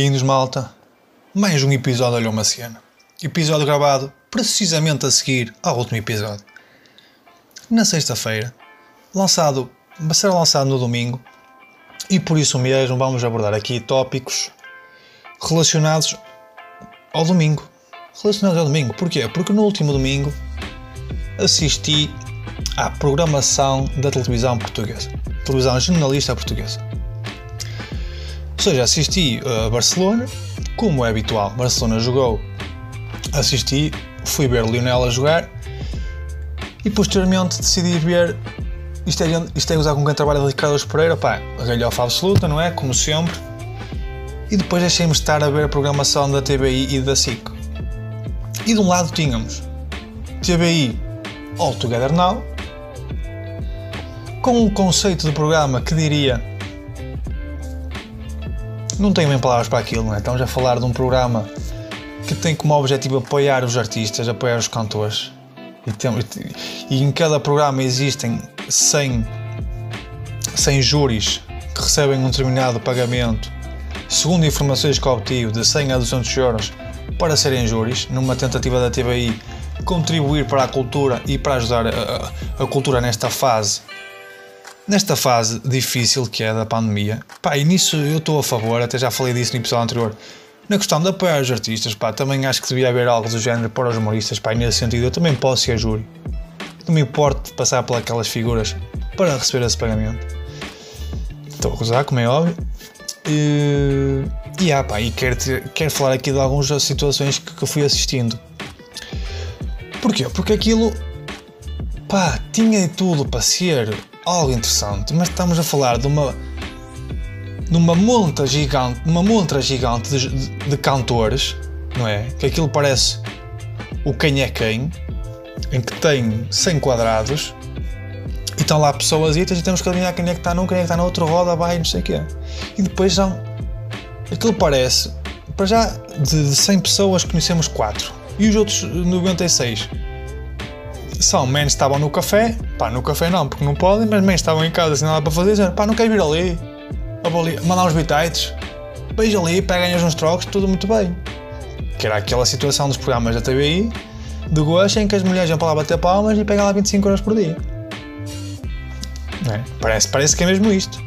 Bem-vindos, malta. Mais um episódio Olha uma. Episódio gravado precisamente a seguir ao último episódio. Na sexta-feira, lançado, vai ser lançado no domingo, e por isso mesmo vamos abordar aqui tópicos relacionados ao domingo. Relacionados ao domingo. Porquê? Porque no último domingo assisti à programação da televisão portuguesa. Televisão jornalista portuguesa. Ou seja, assisti a Barcelona, como é habitual. Barcelona jogou, assisti, fui ver Lionel a jogar e posteriormente decidi ver. Isto é, isto é usar com quem trabalha de Carlos Pereira, pá, a galhofa absoluta, não é? Como sempre. E depois deixei-me estar a ver a programação da TBI e da SIC. E de um lado tínhamos TBI All Together Now, com um conceito de programa que diria. Não tenho bem palavras para aquilo, não é? Estamos a falar de um programa que tem como objetivo apoiar os artistas, apoiar os cantores. E, tem, e em cada programa existem 100, 100 júris que recebem um determinado pagamento, segundo informações que obtive, de 100 a 200 euros para serem júris, numa tentativa da TVI contribuir para a cultura e para ajudar a, a, a cultura nesta fase nesta fase difícil que é da pandemia, pá, e nisso eu estou a favor, até já falei disso no episódio anterior, na questão de apoiar os artistas, pá, também acho que devia haver algo do género para os humoristas, pá, e nesse sentido eu também posso ser júri. Não me importo passar por aquelas figuras para receber esse pagamento. Estou a gozar, como é óbvio. E, e, ah, pá, e quero, quero falar aqui de algumas situações que, que fui assistindo. Porquê? Porque aquilo, pá, tinha tudo para ser algo interessante, mas estamos a falar de uma de uma monta gigante, uma montra gigante de, de, de, cantores, não é? Que aquilo parece o quem é quem, em que tem 100 quadrados e estão lá pessoas e temos que adivinhar quem é que está num, quem é que está no outro, roda, vai, não sei o quê. E depois são. Aquilo parece, para já, de, de 100 pessoas conhecemos 4 e os outros 96 são menos estavam no café, pá, no café não, porque não podem, mas menos estavam em casa sem nada para fazer, dizendo, pá, não quero vir ali, ali mandar uns bitites, veja ali, peguem uns trocos, tudo muito bem. Que era aquela situação dos programas da TVI, de gosto, em que as mulheres iam para lá bater palmas e pegam lá 25 euros por dia. É? Parece, parece que é mesmo isto.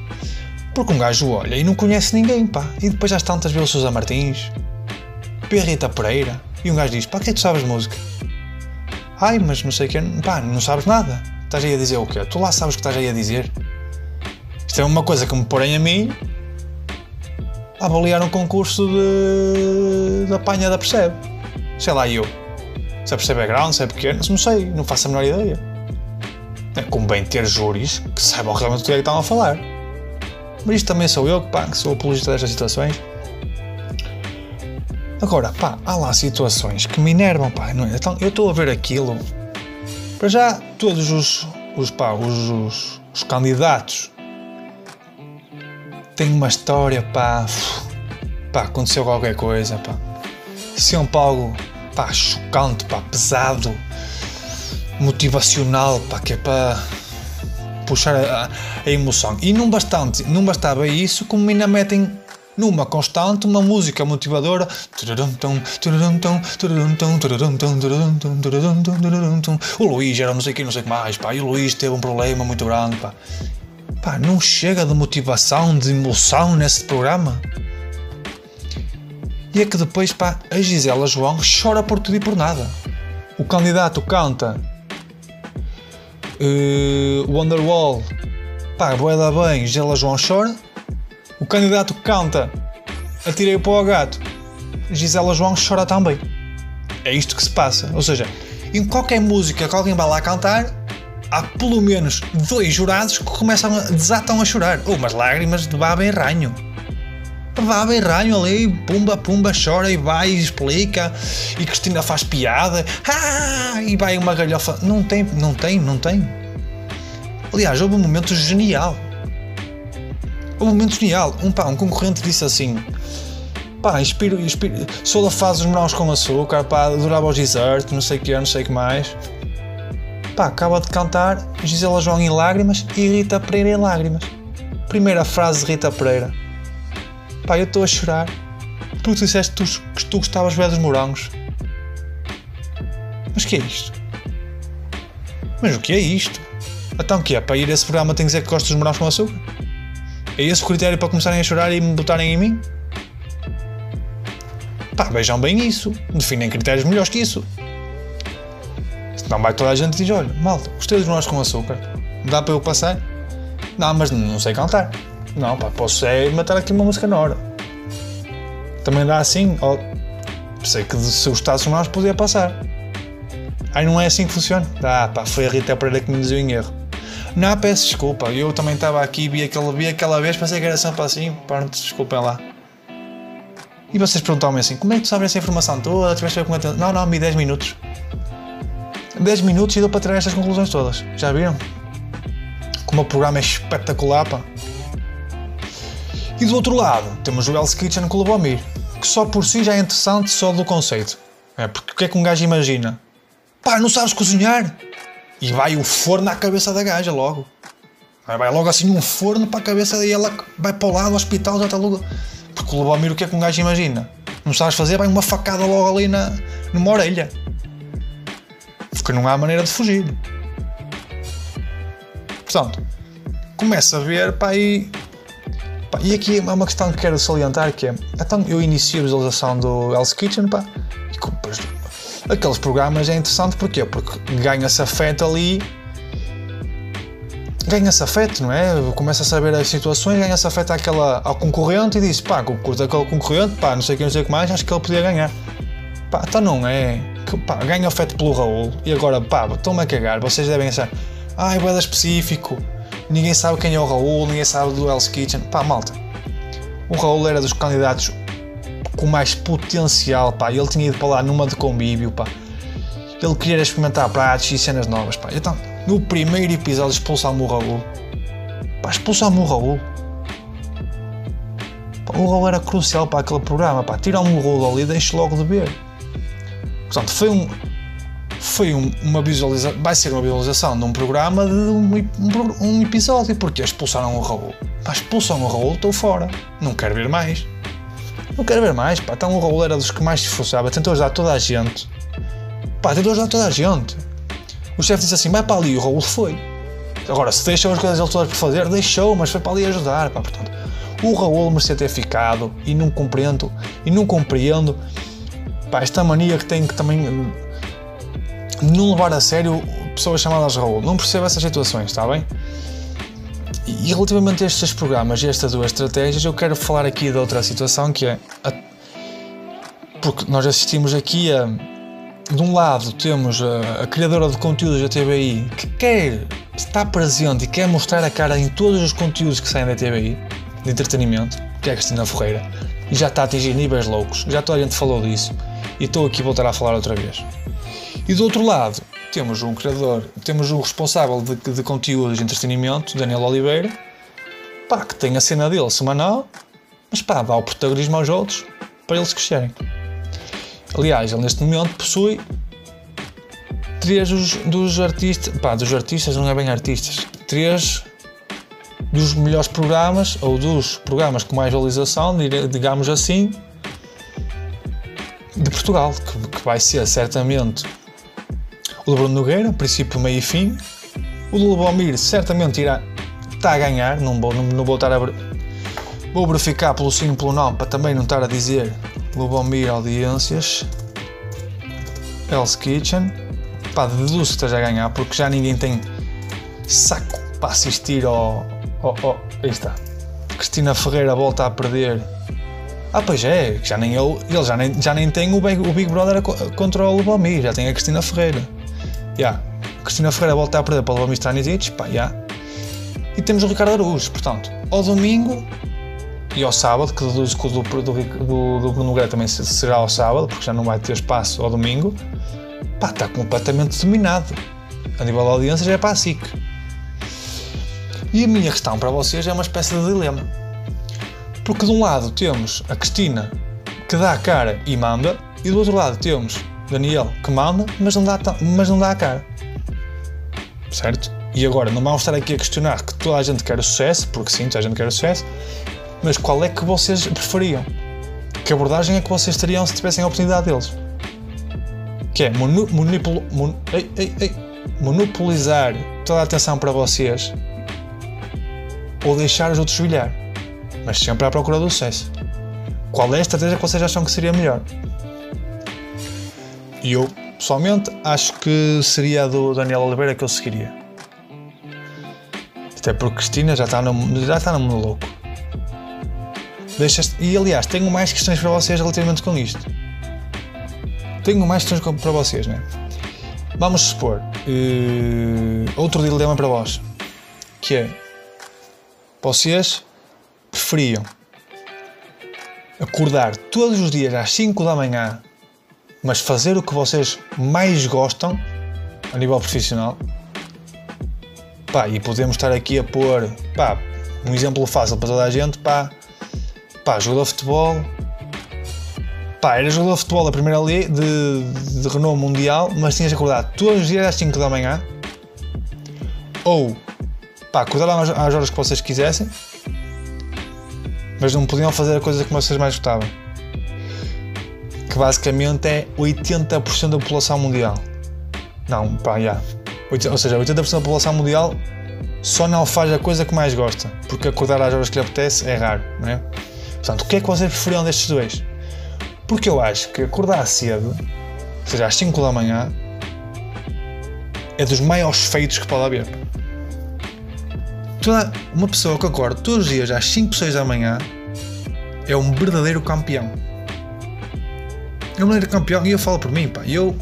Porque um gajo olha e não conhece ninguém, pá. E depois às tantas vê o Sousa Martins, a Rita Pereira, e um gajo diz, pá, que é que tu sabes música? Ai, mas não sei o que, pá, não sabes nada. Estás aí a dizer o quê? Tu lá sabes o que estás aí a dizer? Isto é uma coisa que me porém a mim a avaliar um concurso de, de apanha da Percebe. Sei lá, eu. Se a Percebe é grande, se é pequeno, não sei, não faço a menor ideia. É bem ter júris que saibam realmente o que é que estão a falar. Mas isto também sou eu, pá, que sou apologista destas situações. Agora, pá, há lá situações que me enervam, pá. Não é? Então, eu estou a ver aquilo. Para já, todos os, os, pá, os, os, os candidatos têm uma história, pá. Pá, aconteceu qualquer coisa, pá. Sempre algo, pá, chocante, pá, pesado, motivacional, pá, que é para puxar a, a, emoção. E não bastante, não bastava isso, como ainda metem numa constante uma música motivadora. O Luís era não sei o que, não sei o que mais, pá. E o Luís teve um problema muito grande, pá. Pá, não chega de motivação, de emoção nesse programa. E é que depois, pá, a Gisela João chora por tudo e por nada. O candidato canta uh, Wonderwall, pá, boeda bem, Gisela João chora o candidato canta Atirei o gato. Gisela João chora também. É isto que se passa. Ou seja, em qualquer música que alguém vai lá cantar, há pelo menos dois jurados que começam a desatam a chorar. Ou umas lágrimas de baba e ranho. Baba e ranho ali, pumba, pumba, chora e vai e explica. E Cristina faz piada. Ah! E vai uma galhofa. Não tem, não tem, não tem. Aliás, houve um momento genial um momento genial. Um, pá, um concorrente disse assim: pá, inspiro, inspiro, sou da fase dos morangos com açúcar, pá, adorava o desert, não sei o que, não sei o que mais. Pá, acaba de cantar Gisela João em lágrimas e Rita Pereira em lágrimas. Primeira frase de Rita Pereira. Pá, eu estou a chorar tu disseste que tu, que tu gostavas bem dos morangos. Mas que é isto? Mas o que é isto? Então que é? Para ir a esse programa tem que dizer que gostas dos morangos com açúcar? É esse o critério para começarem a chorar e me botarem em mim? Pá, vejam bem isso. Definem critérios melhores que isso. Senão vai toda a gente e olha, malta, gostei dos morangos com açúcar. Dá para eu passar? Não, mas não sei cantar. Não, pá, posso é matar aqui uma música na hora. Também dá assim. Oh, sei que se gostasse mais podia passar. Aí não é assim que funciona. Ah, pá, foi a Rita Pereira que me dizia em erro. Não, peço desculpa. Eu também estava aqui, vi aquela, vi aquela vez, pensei que era sempre assim. Pronto, desculpem lá. E vocês perguntaram-me assim: como é que tu sabes essa informação toda? Tiveste com Não, não, me 10 minutos. 10 minutos e deu para tirar estas conclusões todas. Já viram? Como o programa é espetacular, pá. E do outro lado, temos o Hell's Kitchen com o Lubomir, que só por si já é interessante só do conceito. É, porque o que é que um gajo imagina? Pá, não sabes cozinhar? E vai o forno à cabeça da gaja logo. Vai logo assim um forno para a cabeça e ela vai para o lado do hospital, já está logo. Porque o Lubomir, o que é que um gajo imagina? Não sabes fazer, vai uma facada logo ali na, numa orelha. Porque não há maneira de fugir. Portanto, começa a ver, pá, e e aqui é uma questão que quero salientar que é, então eu inicio a visualização do Hell's Kitchen, pá, e aqueles programas é interessante porquê? Porque ganha-se afeto ali, ganha-se afeto, não é? Começa a saber as situações, ganha-se afeto àquela, ao concorrente e diz, pá, curto aquele concorrente, pá, não sei quem, não sei o que mais, acho que ele podia ganhar. Pá, então não é, que, pá, ganho afeto pelo Raul e agora, pá, estão-me a cagar, vocês devem achar, ah, é específico, Ninguém sabe quem é o Raul, ninguém sabe do Hell's Kitchen. Pá, malta. O Raul era dos candidatos com mais potencial, pá. Ele tinha ido para lá numa de convívio, pá. Ele queria experimentar pratos e cenas novas, pá. Então, no primeiro episódio, expulsar-me o Raul. Pá, expulsar-me o Raul. Pá, o Raul era crucial para aquele programa, pá. Tirar-me o Raul ali e deixe logo de ver. Portanto, foi um, foi um, uma visualização, vai ser uma visualização de um programa de um, um, um episódio, porque expulsaram o Raul. Pá, expulsam o Raul, estou fora. Não quero ver mais. Não quero ver mais, pá. Então o Raul era dos que mais se esforçava, tentou ajudar toda a gente. Pá, tentou ajudar toda a gente. O chefe disse assim: vai para ali, o Raul foi. Agora, se deixou as coisas ele todas por fazer, deixou, mas foi para ali ajudar, pá. Portanto, o Raul merecia ter ficado e não compreendo, e não compreendo, pá, esta mania que tem que também não levar a sério pessoas chamadas Raul. Não percebo essas situações, está bem? E relativamente a estes programas e estas duas estratégias, eu quero falar aqui de outra situação que é. A... Porque nós assistimos aqui a. De um lado temos a, a criadora de conteúdos da TVI que quer estar presente e quer mostrar a cara em todos os conteúdos que saem da TVI de entretenimento, que é a Cristina Ferreira, e já está a atingir níveis loucos. Já toda a gente falou disso e estou aqui a voltar a falar outra vez. E do outro lado, temos um criador, temos um responsável de, de conteúdos de entretenimento, Daniel Oliveira, pá, que tem a cena dele semanal, mas pá, dá o protagonismo aos outros para eles crescerem. Aliás, ele neste momento possui três dos, dos artistas, pá, dos artistas não é bem artistas, três dos melhores programas, ou dos programas com mais visualização, digamos assim, de Portugal, que, que vai ser certamente o Nogueira, princípio, meio e fim. O Lubomir certamente irá está a ganhar, não vou, não, não vou estar a vou verificar pelo sim pelo não para também não estar a dizer Lubomir audiências Hell's Kitchen pá, deduzo que esteja a ganhar porque já ninguém tem saco para assistir ao, ao, ao aí está Cristina Ferreira volta a perder ah, pois é, já nem ele, ele já nem, já nem tem o Big, o Big Brother contra o Lubomir, já tem a Cristina Ferreira. Yeah. Cristina Ferreira volta a perder para o Lomir Stanisic, pá, yeah. E temos o Ricardo Araújo, portanto, ao domingo e ao sábado, que deduzo que o do, do, do, do Bruno Nogueira também será ao sábado, porque já não vai ter espaço ao domingo, pá, está completamente dominado. A nível da audiência já é para a SIC. E a minha questão para vocês é uma espécie de dilema. Porque de um lado temos a Cristina que dá a cara e manda, e do outro lado temos Daniel que manda, mas não dá, mas não dá a cara. Certo? E agora, não vamos estar aqui a questionar que toda a gente quer o sucesso, porque sim, toda a gente quer o sucesso, mas qual é que vocês preferiam? Que abordagem é que vocês teriam se tivessem a oportunidade deles? Que é mon, ei, ei, ei, monopolizar toda a atenção para vocês ou deixar os outros brilhar, mas sempre à procura do sucesso. Qual é a estratégia que vocês acham que seria melhor? E eu, pessoalmente, acho que seria a do Daniel Oliveira que eu seguiria. Até porque Cristina já está no, já está no mundo louco. Deixa e aliás, tenho mais questões para vocês relativamente com isto. Tenho mais questões para vocês, né? Vamos supor, uh, outro dilema para vós, que é vocês preferiam acordar todos os dias às 5 da manhã, mas fazer o que vocês mais gostam a nível profissional. Pá, e podemos estar aqui a pôr pá, um exemplo fácil para toda a gente, pá, pá, jogador de futebol. Pá, era jogador de futebol da primeira liga de, de renome mundial, mas tinhas de acordar todos os dias às 5 da manhã. Ou, pá, acordaram às horas que vocês quisessem, mas não podiam fazer a coisa que vocês mais gostavam. Que basicamente é 80% da população mundial. Não, pá, já. Yeah. Ou seja, 80% da população mundial só não faz a coisa que mais gosta, porque acordar às horas que lhe apetece é raro, não é? Portanto, o que é que vocês preferiam destes dois? Porque eu acho que acordar cedo, ou seja, às 5 da manhã, é dos maiores feitos que pode haver. Toda uma pessoa que acorda todos os dias às 5, 6 da manhã é um verdadeiro campeão. É um verdadeiro campeão e eu falo por mim, pá. Eu,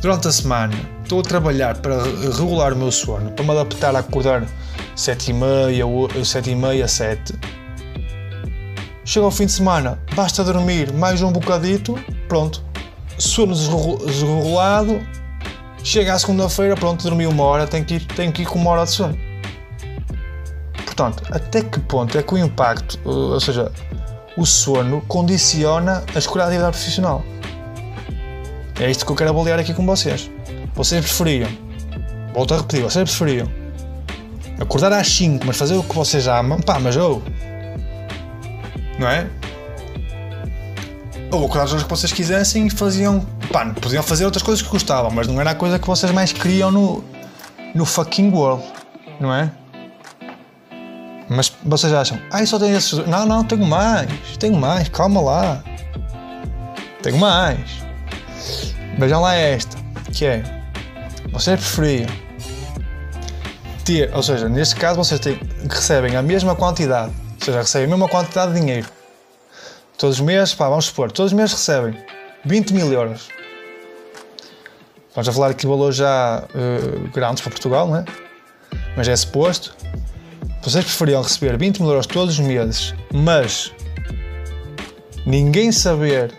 durante a semana, estou a trabalhar para regular o meu sono, para me adaptar a acordar 7 e meia, 7 e meia, 7 Chega ao fim de semana, basta dormir mais um bocadito, pronto, sono desregulado. Chega à segunda-feira, pronto, dormi uma hora, tenho que, ir, tenho que ir com uma hora de sono. Portanto, até que ponto é que o impacto, ou seja, o sono, condiciona a escolha da atividade profissional? É isto que eu quero avaliar aqui com vocês. Vocês preferiam, volto a repetir, vocês preferiam acordar às 5, mas fazer o que vocês amam, pá, mas ou. Não é? Ou acordar as horas que vocês quisessem e faziam. Pá, podiam fazer outras coisas que gostavam, mas não era a coisa que vocês mais queriam no, no fucking world, não é? Mas vocês acham, ah, só tenho esses. Não, não, tenho mais, tenho mais, calma lá. Tenho mais. Vejam lá esta, que é. Vocês preferiam ter, ou seja, neste caso vocês têm, recebem a mesma quantidade ou seja, recebem a mesma quantidade de dinheiro. Todos os meses, pá, vamos supor, todos os meses recebem 20 mil euros. Vamos a falar aqui de valores já uh, grandes para Portugal, não é? Mas é suposto. Vocês preferiam receber 20 mil euros todos os meses, mas ninguém saber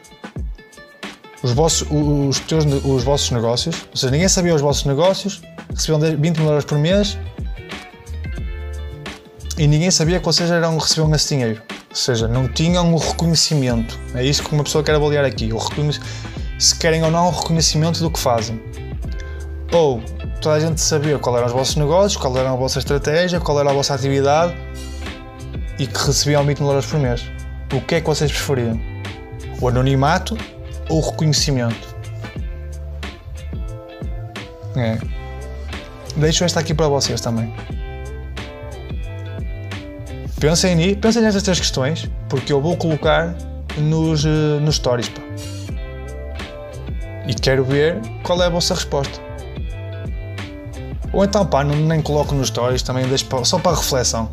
os vossos, os, os vossos negócios, ou seja, ninguém sabia os vossos negócios, recebiam 20 mil euros por mês e ninguém sabia que vocês eram, recebiam esse dinheiro. Ou seja, não tinham o reconhecimento. É isso que uma pessoa quer avaliar aqui. O se querem ou não o reconhecimento do que fazem. Ou toda a gente sabia qual eram os vossos negócios, qual era a vossa estratégia, qual era a vossa atividade e que recebiam 20 mil euros por mês. O que é que vocês preferiam? O anonimato ou o reconhecimento? É. Deixo esta aqui para vocês também. Pensem, nisso, pensem nestas três questões, porque eu vou colocar nos, eh, nos stories. Pá. E quero ver qual é a vossa resposta. Ou então, pá, não, nem coloco nos stories, também deixo para, só para reflexão.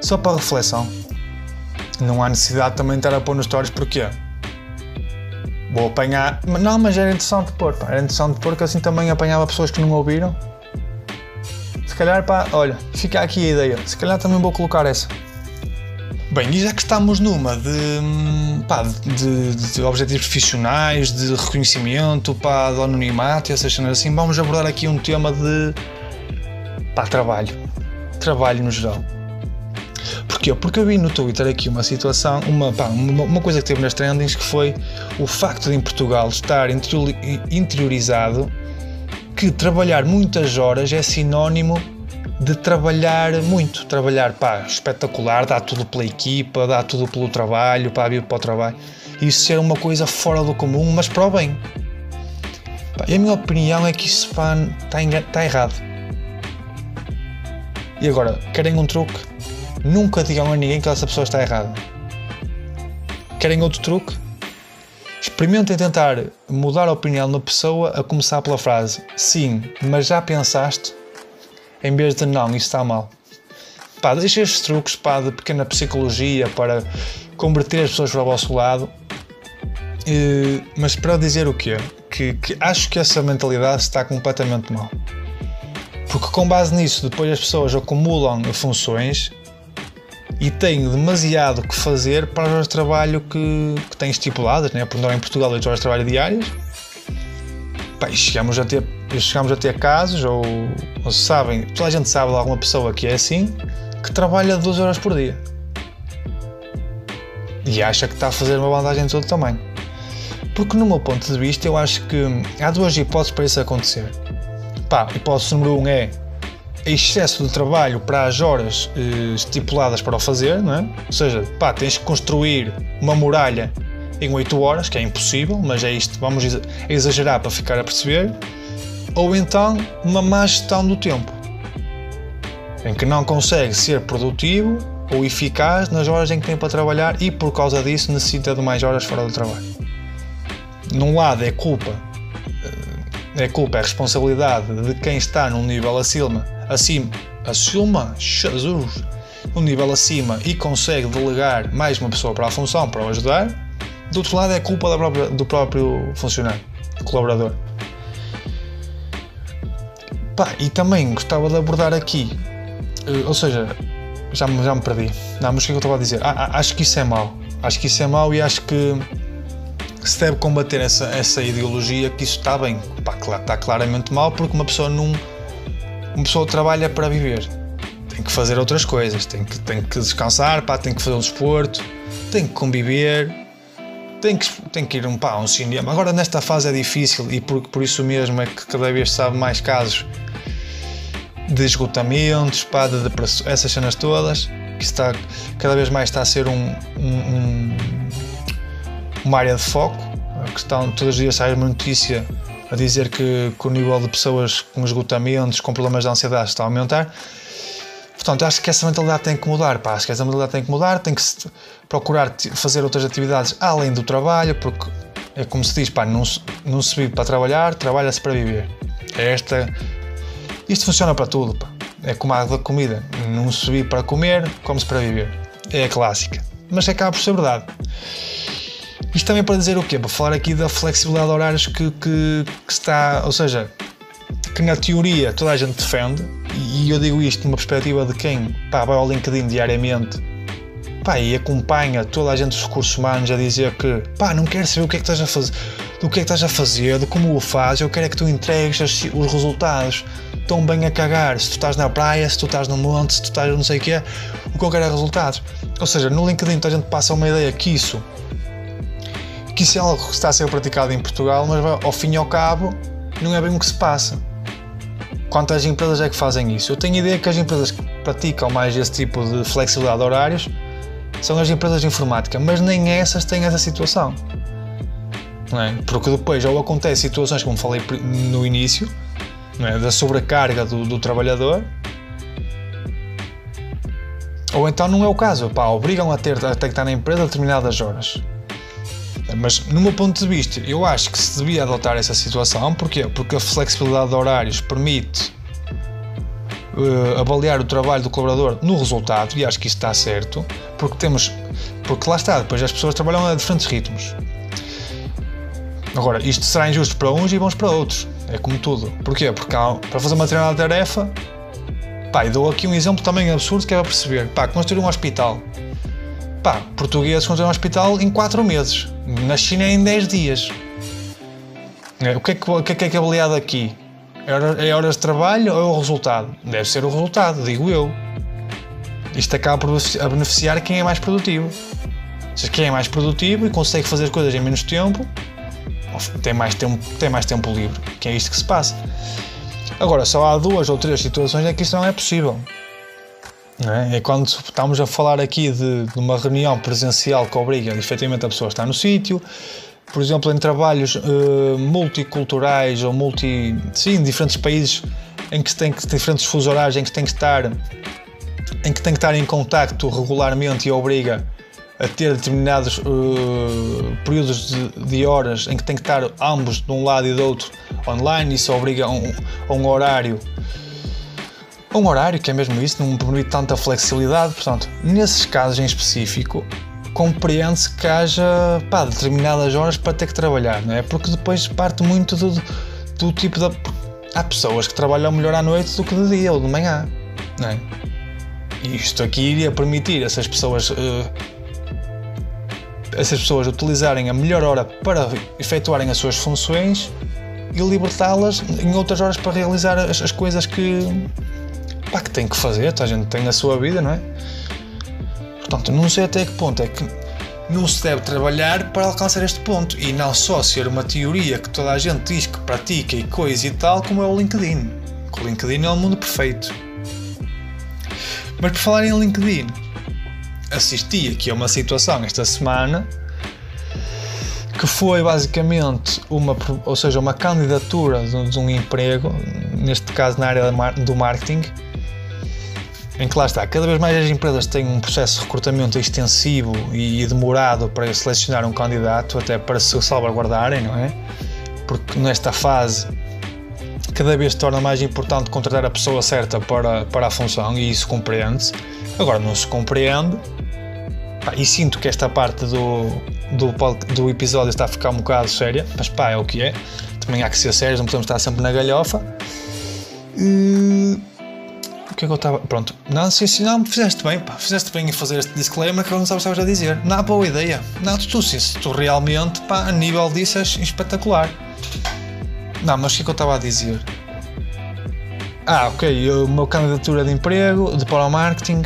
Só para reflexão. Não há necessidade também de estar a pôr nos stories, porquê? Vou apanhar. Não, mas era interessante pôr, pá. Era interessante pôr que assim também apanhava pessoas que não ouviram se calhar, pá, olha, fica aqui a ideia. Se calhar também vou colocar essa. Bem, e já que estamos numa de, pá, de, de objetivos profissionais, de reconhecimento, pá, de anonimato e essas cenas assim, vamos abordar aqui um tema de pá, trabalho. Trabalho no geral. Porquê? Porque eu vi no Twitter aqui uma situação, uma, pá, uma, uma, coisa que teve nas trendings que foi o facto de em Portugal estar interiorizado que trabalhar muitas horas é sinónimo de trabalhar muito, trabalhar pá, espetacular, dá tudo pela equipa, dá tudo pelo trabalho, pá, vir para o trabalho. Isso ser uma coisa fora do comum, mas para o bem. Pá, a minha opinião é que isso está, está errado. E agora, querem um truque? Nunca digam a ninguém que essa pessoa está errada. Querem outro truque? Experimentem tentar mudar a opinião da pessoa a começar pela frase sim, mas já pensaste? Em vez de não, isso está mal. Pá, deixem estes truques pá, de pequena psicologia para converter as pessoas para o vosso lado. E, mas para dizer o quê? Que, que acho que essa mentalidade está completamente mal. Porque com base nisso, depois as pessoas acumulam funções e têm demasiado que fazer para as de trabalho que, que têm estipuladas, né? por em Portugal 8 horas de trabalho diárias. E chegamos a ter, chegamos a ter casos, ou, ou sabem, toda a gente sabe de alguma pessoa que é assim, que trabalha 12 horas por dia. E acha que está a fazer uma bandagem de todo tamanho. Porque no meu ponto de vista eu acho que há duas hipóteses para isso acontecer. Pá, hipótese número 1 um é excesso de trabalho para as horas eh, estipuladas para o fazer, não é? Ou seja, pá, tens que construir uma muralha em 8 horas, que é impossível, mas é isto, vamos exagerar para ficar a perceber. Ou então uma má gestão do tempo, em que não consegue ser produtivo ou eficaz nas horas em que tem para trabalhar e por causa disso necessita de mais horas fora do trabalho. Num lado é culpa, eh, é culpa, é responsabilidade de quem está num nível acima acima, acima, Jesus, um nível acima e consegue delegar mais uma pessoa para a função, para o ajudar, do outro lado é culpa própria, do próprio funcionário, colaborador. Pá, e também gostava de abordar aqui, eh, ou seja, já me, já me perdi. Não, mas o que é eu estava a dizer? Ah, ah, acho que isso é mau. Acho que isso é mau e acho que se deve combater essa, essa ideologia que isso está bem. Pá, está claramente mal porque uma pessoa não uma pessoa trabalha para viver. Tem que fazer outras coisas, tem que, tem que descansar, pá, tem que fazer um desporto, tem que conviver, tem que, tem que ir um, pá, a um cinema. Agora, nesta fase é difícil e por, por isso mesmo é que cada vez sabe mais casos de esgotamentos, pá, de depressão, essas cenas todas, que está, cada vez mais está a ser um, um uma área de foco. Que estão, todos os dias sai uma notícia a dizer que, que o nível de pessoas com esgotamentos, com problemas de ansiedade está a aumentar. Portanto, acho que essa mentalidade tem que mudar, pá. Acho que essa mentalidade tem que mudar, tem que procurar fazer outras atividades além do trabalho, porque é como se diz, pá, não, não se vive para trabalhar, trabalha-se para viver. É esta. Isto funciona para tudo, pá. É como a água da comida. Não se vive para comer, come-se para viver. É a clássica. Mas acaba por ser verdade. Isto também para dizer o quê? Para falar aqui da flexibilidade de horários que, que, que está, ou seja, que na teoria toda a gente defende, e eu digo isto numa perspectiva de quem pá, vai ao LinkedIn diariamente pá, e acompanha toda a gente dos recursos humanos a dizer que pá, não quero saber o que é que estás a fazer, do que é que estás a fazer, de como o fazes, eu quero é que tu entregues os resultados tão bem a cagar, se tu estás na praia, se tu estás no monte, se tu estás não sei o que é, o que eu quero é resultados. Ou seja, no LinkedIn a gente passa uma ideia que isso que isso é algo que está a ser praticado em Portugal, mas ao fim e ao cabo não é bem o que se passa. Quantas empresas é que fazem isso? Eu tenho ideia que as empresas que praticam mais esse tipo de flexibilidade de horários são as empresas de informática, mas nem essas têm essa situação. É? Porque depois ou acontece situações, como falei no início, é? da sobrecarga do, do, trabalhador, ou então não é o caso, pá, obrigam a ter, a ter que estar na empresa determinadas horas. Mas, no meu ponto de vista, eu acho que se devia adotar essa situação. Porquê? Porque a flexibilidade de horários permite uh, avaliar o trabalho do colaborador no resultado, e acho que isso está certo, porque temos. Porque lá está, depois as pessoas trabalham a diferentes ritmos. Agora, isto será injusto para uns e bons para outros. É como tudo. Porquê? Porque há, para fazer uma determinada tarefa, pá, e dou aqui um exemplo também absurdo que é para perceber. Pá, construir um hospital. Pá, portugueses construíram um hospital em 4 meses. Na China é em 10 dias. É, o que é que, o que, é, que é avaliado aqui? É, é horas de trabalho ou é o resultado? Deve ser o resultado, digo eu. Isto acaba por a beneficiar quem é mais produtivo. Se quem é mais produtivo e consegue fazer coisas em menos tempo, tem mais tempo, tem mais tempo livre, que é isto que se passa. Agora, só há duas ou três situações em que isso não é possível. É? é quando estamos a falar aqui de, de, uma reunião presencial que obriga efetivamente a pessoa a estar no sítio, por exemplo, em trabalhos uh, multiculturais ou multi. sim, diferentes países em que tem que, diferentes fusos horários em que tem que estar em que tem que estar em contacto regularmente e obriga a ter determinados uh, períodos de, de, horas em que tem que estar ambos de um lado e do outro online, isso obriga a um, a um horário um horário que é mesmo isso, não permite tanta flexibilidade, portanto, nesses casos em específico, compreende-se que haja pá, determinadas horas para ter que trabalhar, não é? Porque depois parte muito do, do tipo de. Há pessoas que trabalham melhor à noite do que de dia ou de manhã, não é? E isto aqui iria permitir essas pessoas. Uh, essas pessoas utilizarem a melhor hora para efetuarem as suas funções e libertá-las em outras horas para realizar as, as coisas que, pá, que têm que fazer, a gente tem a sua vida, não é? Portanto, não sei até que ponto é que não se deve trabalhar para alcançar este ponto e não só ser uma teoria que toda a gente diz que pratica e coisa e tal, como é o LinkedIn. O LinkedIn é o mundo perfeito. Mas por falar em LinkedIn, assisti aqui a uma situação esta semana que foi basicamente uma, ou seja, uma candidatura de um emprego, neste caso na área do marketing, em que lá está, cada vez mais as empresas têm um processo de recrutamento extensivo e demorado para selecionar um candidato, até para se salvaguardarem, não é? Porque nesta fase cada vez se torna mais importante contratar a pessoa certa para, para a função e isso compreende-se. Agora não se compreende e sinto que esta parte do, do, do episódio está a ficar um bocado séria, mas pá, é o que é. Também há que ser sérios, não podemos estar sempre na galhofa. E o que é que eu estava. Pronto, não, sim, não, fizeste bem, pá, fizeste bem em fazer este disclaimer que eu não sabes estavas a dizer. Não, boa ideia. Não, tu, sim, tu realmente, pá, a nível disso és espetacular. Não, mas o que é que eu estava a dizer? Ah, ok, meu candidatura de emprego, de para o marketing,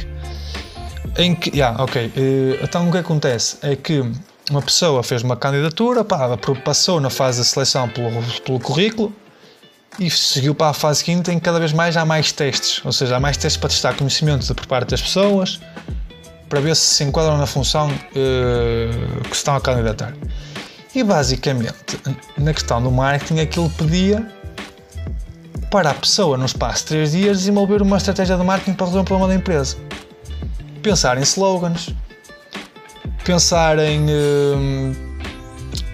em que, yeah, ok, eh, então o que acontece é que uma pessoa fez uma candidatura, pá, passou na fase de seleção pelo, pelo currículo, e seguiu para a fase seguinte em que cada vez mais há mais testes, ou seja, há mais testes para testar conhecimento por parte das pessoas, para ver se se enquadram na função uh, que se estão a candidatar. E basicamente, na questão do marketing, aquilo pedia para a pessoa, no espaço de 3 dias, desenvolver uma estratégia de marketing para resolver um problema da empresa. Pensar em slogans, pensar em. Uh,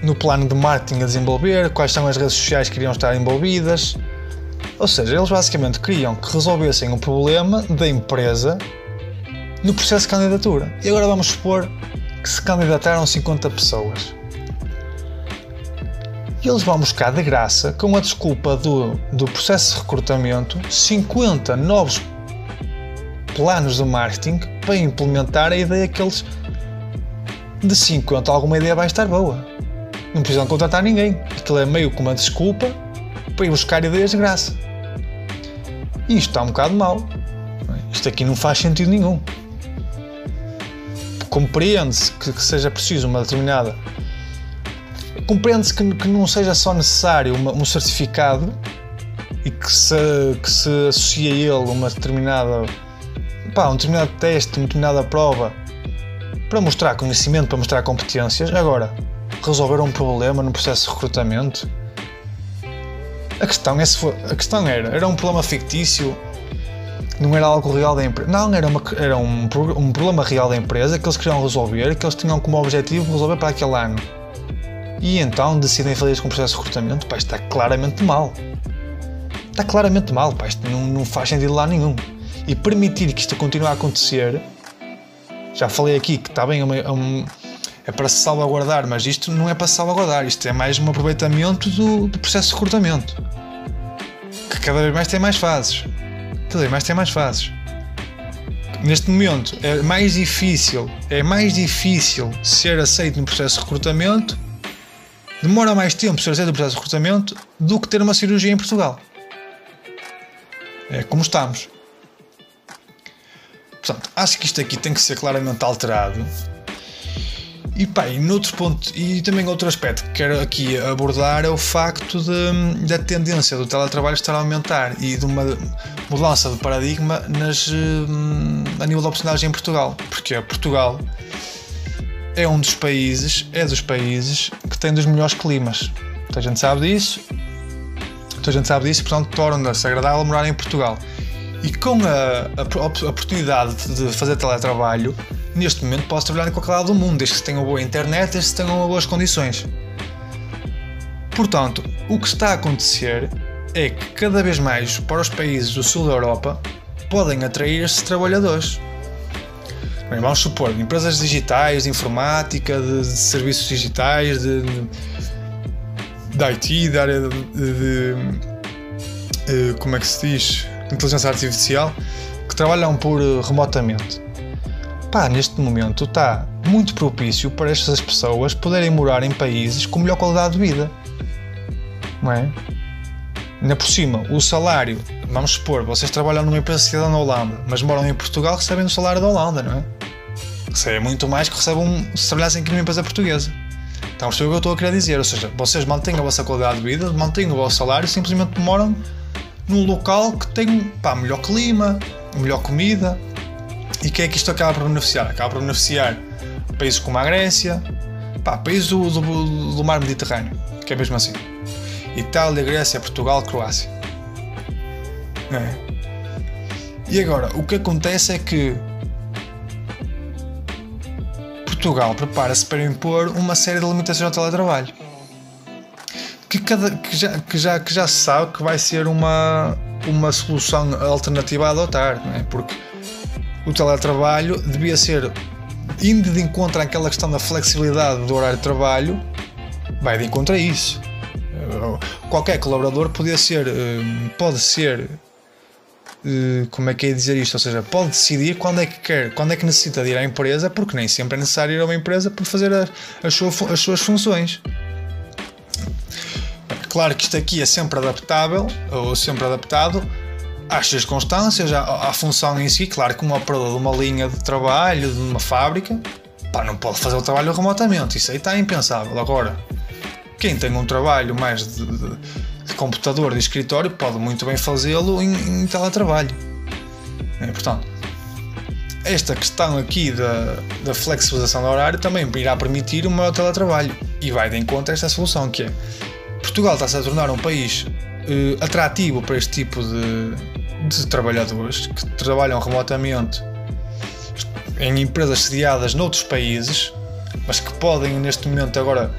no plano de marketing a desenvolver, quais são as redes sociais que iriam estar envolvidas. Ou seja, eles basicamente queriam que resolvessem o problema da empresa no processo de candidatura. E agora vamos supor que se candidataram 50 pessoas. E eles vão buscar de graça, com a desculpa do, do processo de recrutamento, 50 novos planos de marketing para implementar a ideia que eles de 50 alguma ideia vai estar boa não precisam contratar ninguém. Aquilo é meio como uma desculpa para ir buscar ideias de graça. E isto está um bocado mal. Isto aqui não faz sentido nenhum. Compreende-se que, que, seja preciso uma determinada. Compreende-se que, que, não seja só necessário uma, um certificado e que se, que se associe a ele uma determinada. Pá, um determinado teste, uma determinada prova para mostrar conhecimento, para mostrar competências. Agora, resolver um problema no processo de recrutamento? A questão, é for, a questão era, era um problema fictício, não era algo real da empresa. Não, era, uma, era um, um problema real da empresa que eles queriam resolver, que eles tinham como objetivo resolver para aquele ano. E então decidem fazer isto com o processo de recrutamento. Pá, está claramente mal. Está claramente mal, pá, isto não, não faz sentido lá nenhum. E permitir que isto continue a acontecer, já falei aqui que está bem a, um, é para se salvaguardar, mas isto não é para se salvaguardar, isto é mais um aproveitamento do, do processo de recrutamento. Que cada vez mais tem mais fases. Cada vez mais tem mais fases. Neste momento é mais difícil, é mais difícil ser aceito no processo de recrutamento, demora mais tempo ser aceito no processo de recrutamento do que ter uma cirurgia em Portugal. É como estamos. Portanto, acho que isto aqui tem que ser claramente alterado E pá, e noutro ponto, e também outro aspecto que quero aqui abordar é o facto de, da tendência do teletrabalho estar a aumentar e de uma mudança de paradigma nas, hum, a nível da oportunidade em Portugal. Porque Portugal é um dos países, é dos países que tem dos melhores climas. Toda a gente sabe disso. Toda a gente sabe disso, portanto torna-se agradável morar em Portugal. E com a, a, a oportunidade de fazer teletrabalho, neste momento posso trabalhar em qualquer lado do mundo, desde que tenha boa internet, desde que tenham boas condições. Portanto, o que está a acontecer é que cada vez mais para os países do sul da Europa podem atrair estes trabalhadores. Bem, vamos supor, empresas digitais, de informática, de, de serviços digitais, de, de, IT, da área de, de, de, como é que se diz, inteligência artificial, que trabalham por eh, remotamente pá, neste momento está muito propício para estas pessoas poderem morar em países com melhor qualidade de vida. Não é? Ainda por cima, o salário, vamos supor, vocês trabalham numa empresa cidadã na Holanda, mas moram em Portugal, recebem o salário da Holanda, não é? Recebem muito mais que recebem se trabalhassem aqui numa empresa portuguesa. Então, isto é o que eu estou a querer dizer, ou seja, vocês mantêm a vossa qualidade de vida, mantêm o vosso salário, simplesmente moram num local que tem pá, melhor clima, melhor comida, e quem é que isto acaba por beneficiar? Acaba por beneficiar países como a Grécia, pá, países do, do, do mar Mediterrâneo, que é mesmo assim. Itália, Grécia, Portugal, Croácia. É. E agora, o que acontece é que Portugal prepara-se para impor uma série de limitações ao teletrabalho. Que, cada, que, já, que, já, que já se sabe que vai ser uma, uma solução alternativa a adotar, não é? porque o teletrabalho devia ser, indo de encontro àquela questão da flexibilidade do horário de trabalho, vai de encontro a isso. Qualquer colaborador podia ser, hum, pode ser, hum, como é que é dizer isto? Ou seja, pode decidir quando é que quer, quando é que necessita de ir à empresa, porque nem sempre é necessário ir a uma empresa para fazer as, as suas funções. Claro que isto aqui é sempre adaptável, ou sempre adaptado às circunstâncias, à, à, função em si. Claro que um operador de uma linha de trabalho, de uma fábrica, pá, não pode fazer o trabalho remotamente. Isso aí está impensável. Agora, quem tem um trabalho mais de, de, de computador, de escritório, pode muito bem fazê-lo em, em, teletrabalho. É, portanto, esta questão aqui da, da flexibilização do horário também irá permitir o maior teletrabalho e vai de encontro a esta solução que é Portugal está-se a tornar um país uh, atrativo para este tipo de, de trabalhadores que trabalham remotamente em empresas sediadas noutros países, mas que podem neste momento agora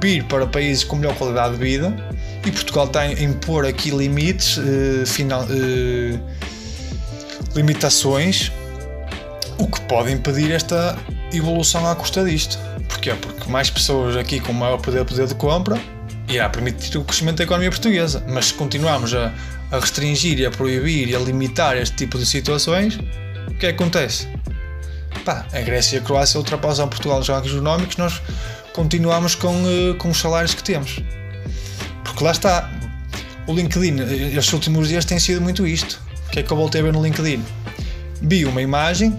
vir para países com melhor qualidade de vida e Portugal está a impor aqui limites, uh, final, uh, limitações, o que pode impedir esta evolução à custa disto. Porquê? Porque mais pessoas aqui com maior poder, poder de compra irá permitir o crescimento da economia portuguesa. Mas se continuarmos a, a restringir e a proibir e a limitar este tipo de situações, o que é que acontece? Pá, a Grécia e a Croácia ultrapassam Portugal nos rankings económicos, nós continuamos com, uh, com os salários que temos. Porque lá está, o LinkedIn, eh, estes últimos dias tem sido muito isto. O que é que eu voltei a ver no LinkedIn? Vi uma imagem,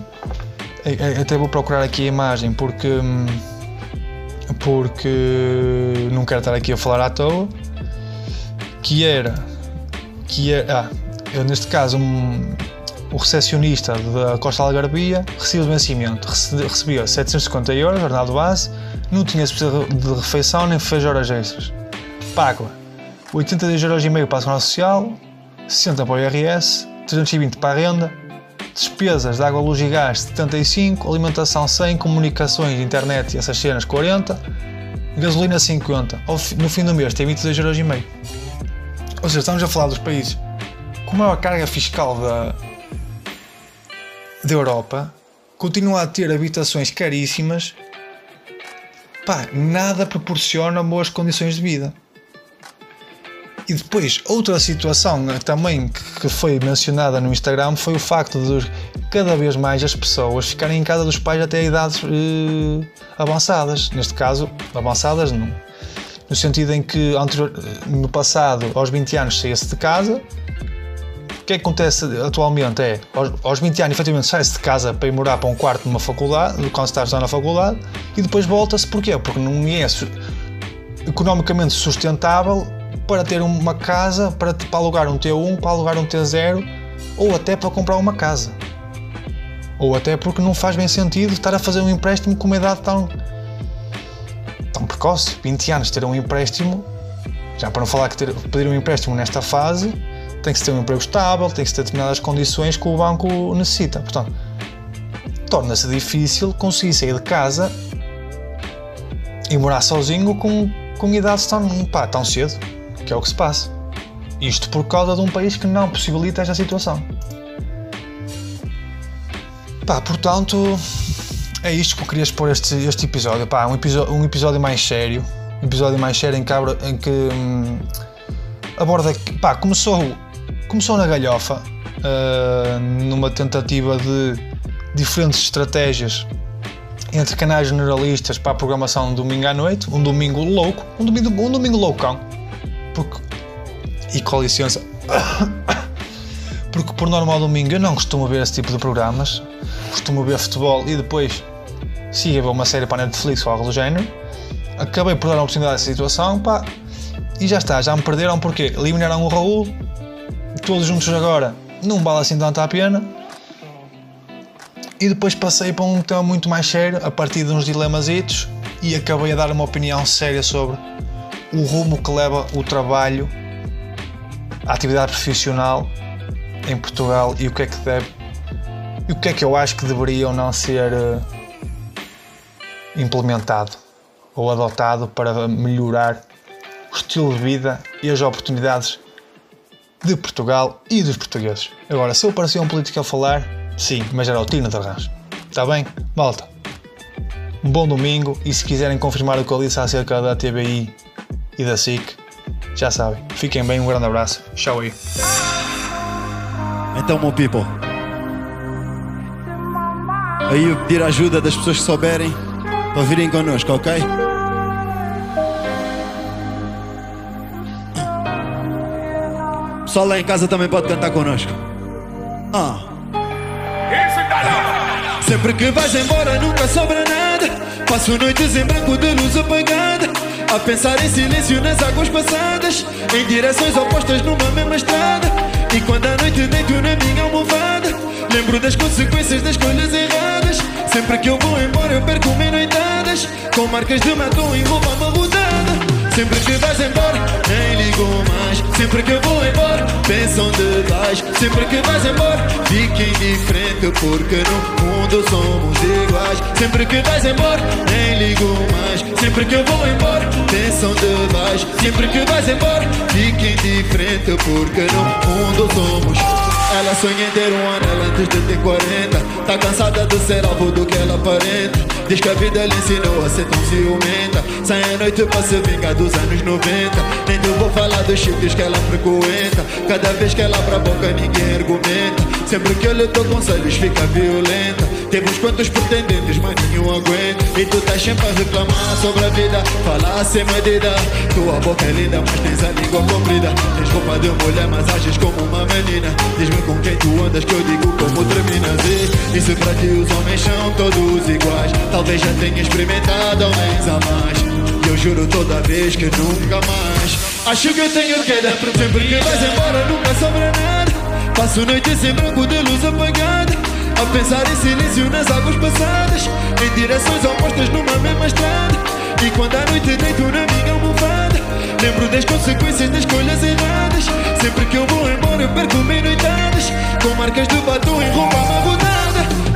até vou procurar aqui a imagem porque. Hum, porque não quero estar aqui a falar à toa, que era, que era, ah, neste caso, um, o recepcionista da Costa Algarvia recebeu de vencimento, recebia 750 euros, jornal de base, não tinha de refeição nem fez horas extras. Paga 82 euros e meio para a Segurança Social, 60 para o IRS, 320 para a renda, despesas de água, luz e gás 75, alimentação 100, comunicações, internet e essas cenas 40, gasolina 50. No fim do mês tem 22,5€. Ou seja, estamos a falar dos países com maior carga fiscal da, da Europa, continua a ter habitações caríssimas, pá, nada proporciona boas condições de vida. E depois, outra situação também que foi mencionada no Instagram foi o facto de cada vez mais as pessoas ficarem em casa dos pais até idades eh, avançadas. Neste caso, avançadas não. No sentido em que anterior, no passado, aos 20 anos, saía-se de casa que é que acontece atualmente é, aos, aos 20 anos, efetivamente, sai-se de casa para ir morar para um quarto numa faculdade, quando está a na faculdade, e depois volta-se, porquê? Porque não é economicamente sustentável para ter uma casa, para, para alugar um T1, para alugar um T0, ou até para comprar uma casa. Ou até porque não faz bem sentido estar a fazer um empréstimo com uma idade tão, tão precoce. 20 anos ter um empréstimo, já para não falar que ter, pedir um empréstimo nesta fase, tem que se ter um emprego estável, tem que se ter determinadas condições que o banco necessita. Portanto, torna-se difícil conseguir sair de casa e morar sozinho com, com idades tão, pá, tão cedo, que é o que se passa. Isto por causa de um país que não possibilita esta situação. Pá, portanto, é isto que eu queria expor este, este episódio. Pá, um, episódio, um episódio mais sério. Um episódio mais sério em que, em que hum, aborda. Pá, começou, começou na galhofa, uh, numa tentativa de diferentes estratégias entre canais generalistas para a programação de domingo à noite, um domingo louco, um domingo, um domingo loucão. Porque, e com licença, porque por normal domingo eu não costumo ver esse tipo de programas, costumo ver futebol e depois siga ver uma série para a Netflix ou algo do género. Acabei por dar a oportunidade dessa situação, pá, e já está, já me perderam porque eliminaram o Raul, todos juntos agora, não vale assim tanto a pena. E depois passei para um tema muito mais sério, a partir de uns dilemazitos, e acabei a dar uma opinião séria sobre o rumo que leva o trabalho, a atividade profissional em Portugal e o que é que deve e o que é que eu acho que deveria ou não ser uh, implementado ou adotado para melhorar o estilo de vida e as oportunidades de Portugal e dos portugueses. Agora, se eu parecia um político a falar, sim, mas era o Tino de Arranjo. Está bem? Malta. Um bom domingo e se quiserem confirmar o que eu disse acerca da TBI e da SIC, já sabem. Fiquem bem, um grande abraço. Tchau aí. Então, meu people. Aí eu pedir a ajuda das pessoas que souberem para virem connosco, ok? Pessoal lá em casa também pode cantar connosco. Ah. Sempre que vais embora nunca sobra nada. Passo noites em branco de luz apagada. A pensar em silêncio nas águas passadas. Em direções opostas numa mesma estrada. E quando a noite deito na minha almofada. Lembro das consequências das escolhas erradas. Sempre que eu vou embora, eu perco mil noitadas. Com marcas de matou e roupa amarrotada. Sempre que vais embora. Sempre que eu vou embora, pensa onde vais. Sempre que vais embora, fique indiferente. Porque no mundo somos iguais. Sempre que vais embora, nem ligo mais. Sempre que eu vou embora, pensa onde vais. Sempre que vais embora, fique indiferente. Porque no mundo somos ela sonha em ter um ano, ela antes de ter 40 Tá cansada de ser alvo do que ela aparenta. Diz que a vida lhe ensinou a ser tão ciumenta. Sai à noite para se vingar dos anos 90 Nem te vou falar dos chifres que ela frequenta. Cada vez que ela abre a boca ninguém argumenta Sempre que eu lhe dou conselhos fica violenta. Temos quantos pretendentes, mas nenhum aguenta. E tu estás sempre a reclamar sobre a vida. Falar sem medida. Tua boca é linda, mas tens a língua comprida. Tens roupa de mulher, mas ages como uma menina. Diz-me com quem tu andas que eu digo como terminas. E, se para ti os homens são todos iguais. Talvez já tenha experimentado homens a mais. Eu juro toda vez que nunca mais. Acho que eu tenho queda Sempre que vais embora nunca sobra nada Passo noites em branco de luz apagada. A pensar em silêncio nas águas passadas Em direções opostas numa mesma estrada. E quando a noite deito na minha almofada Lembro das consequências das escolhas erradas. Sempre que eu vou embora eu perco mil noitadas Com marcas de batom e roupa amarrotada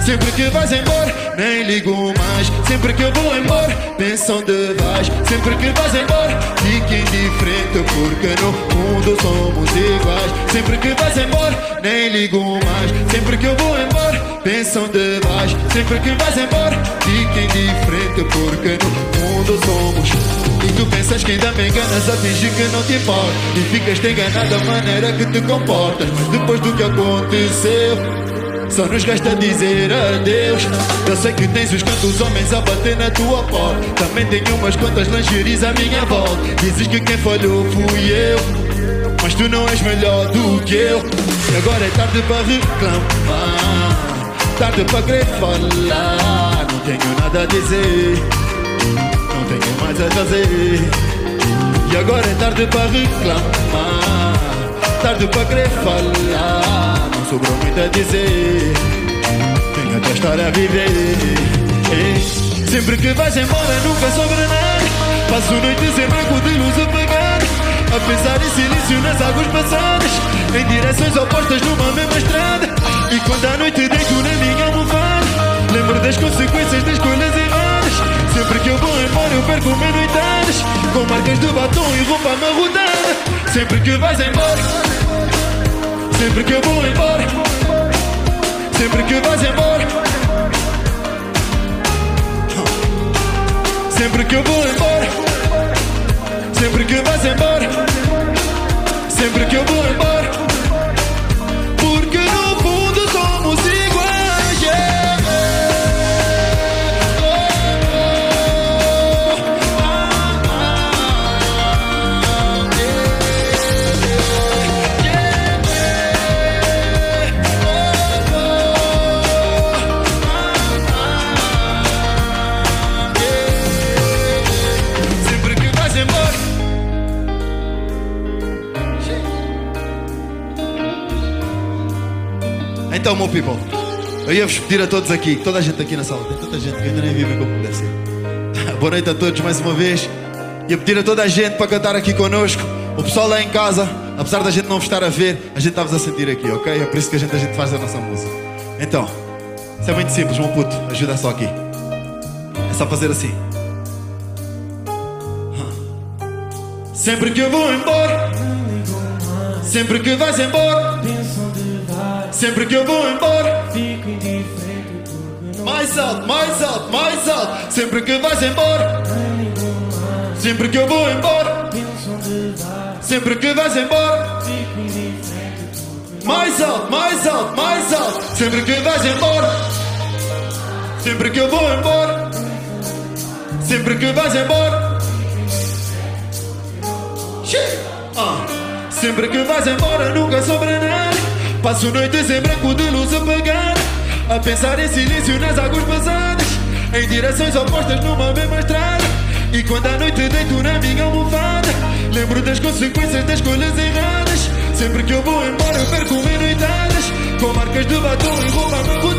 Sempre que vais embora nem ligo mais. Sempre que eu vou embora pensa onde vais Sempre que vais embora fique indiferente Porque no mundo somos iguais. Sempre que vais embora nem ligo mais. Sempre que eu vou embora pensa onde vais Sempre que vais embora fique indiferente Porque no mundo somos. E tu pensas que ainda me enganas a fingir que não te importa E ficas te da maneira que te comportas. Mas depois do que aconteceu só nos resta dizer adeus. Eu sei que tens os quantos homens a bater na tua porta. Também tenho umas quantas lingeries à minha volta. Dizes que quem falhou fui eu Mas tu não és melhor do que eu. E agora é tarde para reclamar Tarde para querer falar. Não tenho nada a dizer Não tenho mais a fazer. E agora é tarde para reclamar Tarde para querer falar Não sobrou muito a dizer. Tenho até história a viver? Sempre que vais embora nunca sobra nada. Passo noites em branco de luz apagada A pensar em silêncio nas águas passadas Em direções opostas numa mesma estrada. E quando à noite deito na minha almofada Lembro das consequências das escolhas erradas Sempre que eu vou embora eu perco meia noitadas Com marcas de batom e roupa amarrodada Sempre que vais embora. Sempre que eu vou embora. Sempre que vais embora. Sempre que eu vou embora. Sempre que vais embora. Sempre que eu vou embora Então, meu people, eu ia vos pedir a todos aqui, toda a gente aqui na sala, tem tanta gente que ainda nem vive deve ser. Boa noite a todos mais uma vez. Ia pedir a toda a gente para cantar aqui connosco. O pessoal lá em casa, apesar da gente não vos estar a ver, a gente está-vos a sentir aqui, ok? É por isso que a gente, a gente faz a nossa música. Então, isso é muito simples, meu puto, ajuda só aqui. É só fazer assim. Sempre que eu vou embora, sempre que vais embora, sempre que eu vou embora, mais alto, mais alto, mais alto, sempre que vais embora, sempre que eu vou embora, sempre que vais embora, mais alto, mais alto, mais alto, sempre que vais embora, sempre que eu vou embora, sempre que vais embora. Ah, Sempre que vais embora nunca sobra nada Passo noites em branco de luz apagada A pensar em silêncio nas águas passadas Em direções opostas numa mesma estrada. E quando à noite deito na minha almofada Lembro das consequências das escolhas erradas. Sempre que eu vou embora eu perco meia noitadas Com marcas de batom e roupa amarrotada